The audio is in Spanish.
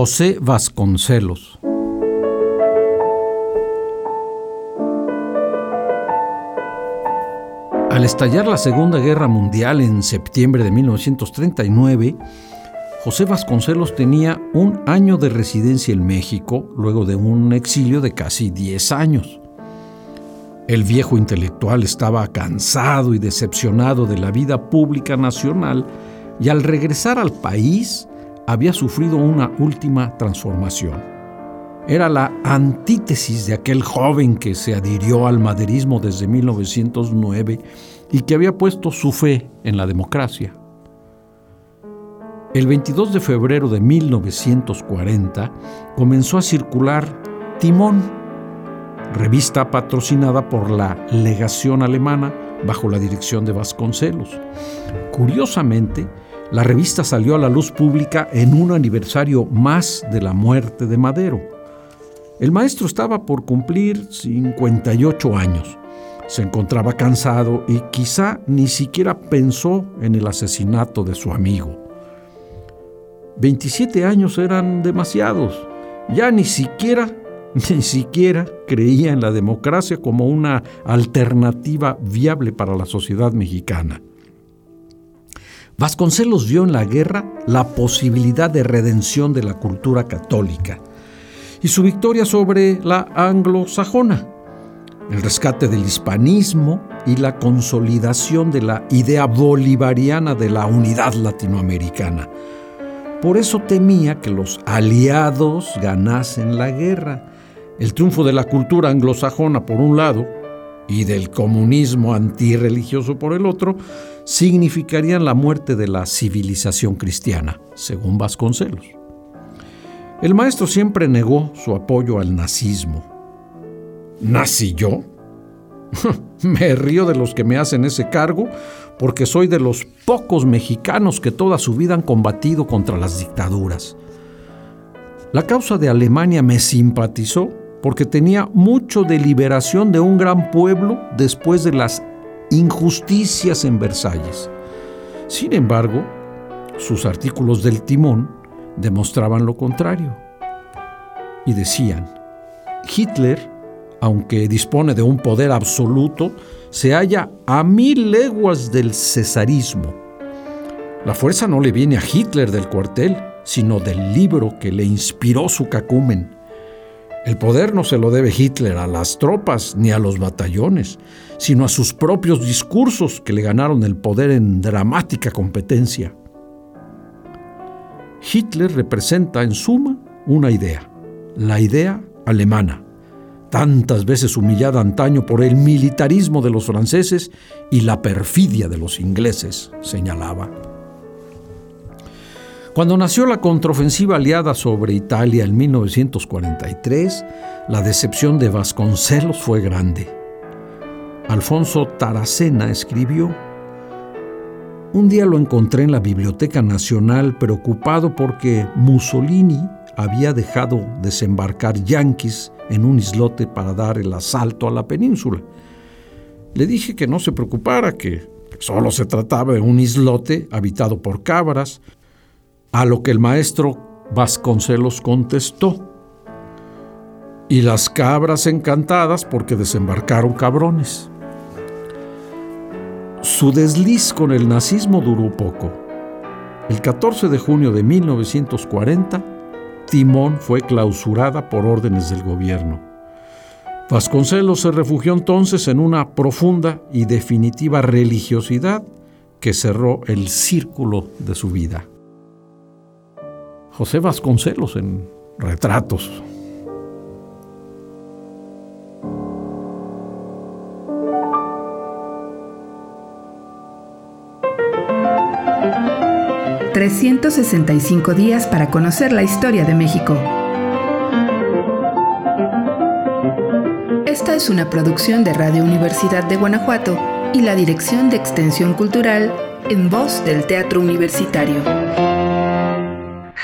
José Vasconcelos. Al estallar la Segunda Guerra Mundial en septiembre de 1939, José Vasconcelos tenía un año de residencia en México luego de un exilio de casi 10 años. El viejo intelectual estaba cansado y decepcionado de la vida pública nacional y al regresar al país había sufrido una última transformación. Era la antítesis de aquel joven que se adhirió al maderismo desde 1909 y que había puesto su fe en la democracia. El 22 de febrero de 1940 comenzó a circular Timón, revista patrocinada por la legación alemana bajo la dirección de Vasconcelos. Curiosamente, la revista salió a la luz pública en un aniversario más de la muerte de Madero. El maestro estaba por cumplir 58 años. Se encontraba cansado y quizá ni siquiera pensó en el asesinato de su amigo. 27 años eran demasiados. Ya ni siquiera ni siquiera creía en la democracia como una alternativa viable para la sociedad mexicana. Vasconcelos vio en la guerra la posibilidad de redención de la cultura católica y su victoria sobre la anglosajona, el rescate del hispanismo y la consolidación de la idea bolivariana de la unidad latinoamericana. Por eso temía que los aliados ganasen la guerra el triunfo de la cultura anglosajona por un lado y del comunismo antirreligioso por el otro, significarían la muerte de la civilización cristiana, según Vasconcelos. El maestro siempre negó su apoyo al nazismo. ¿Nací yo? me río de los que me hacen ese cargo porque soy de los pocos mexicanos que toda su vida han combatido contra las dictaduras. La causa de Alemania me simpatizó porque tenía mucho de liberación de un gran pueblo después de las injusticias en Versalles. Sin embargo, sus artículos del timón demostraban lo contrario. Y decían, Hitler, aunque dispone de un poder absoluto, se halla a mil leguas del cesarismo. La fuerza no le viene a Hitler del cuartel, sino del libro que le inspiró su cacumen. El poder no se lo debe Hitler a las tropas ni a los batallones, sino a sus propios discursos que le ganaron el poder en dramática competencia. Hitler representa en suma una idea, la idea alemana, tantas veces humillada antaño por el militarismo de los franceses y la perfidia de los ingleses, señalaba. Cuando nació la contraofensiva aliada sobre Italia en 1943, la decepción de Vasconcelos fue grande. Alfonso Taracena escribió, Un día lo encontré en la Biblioteca Nacional preocupado porque Mussolini había dejado desembarcar yanquis en un islote para dar el asalto a la península. Le dije que no se preocupara, que solo se trataba de un islote habitado por cabras, a lo que el maestro Vasconcelos contestó, y las cabras encantadas porque desembarcaron cabrones. Su desliz con el nazismo duró poco. El 14 de junio de 1940, Timón fue clausurada por órdenes del gobierno. Vasconcelos se refugió entonces en una profunda y definitiva religiosidad que cerró el círculo de su vida. José Vasconcelos en Retratos. 365 días para conocer la historia de México. Esta es una producción de Radio Universidad de Guanajuato y la Dirección de Extensión Cultural en voz del Teatro Universitario.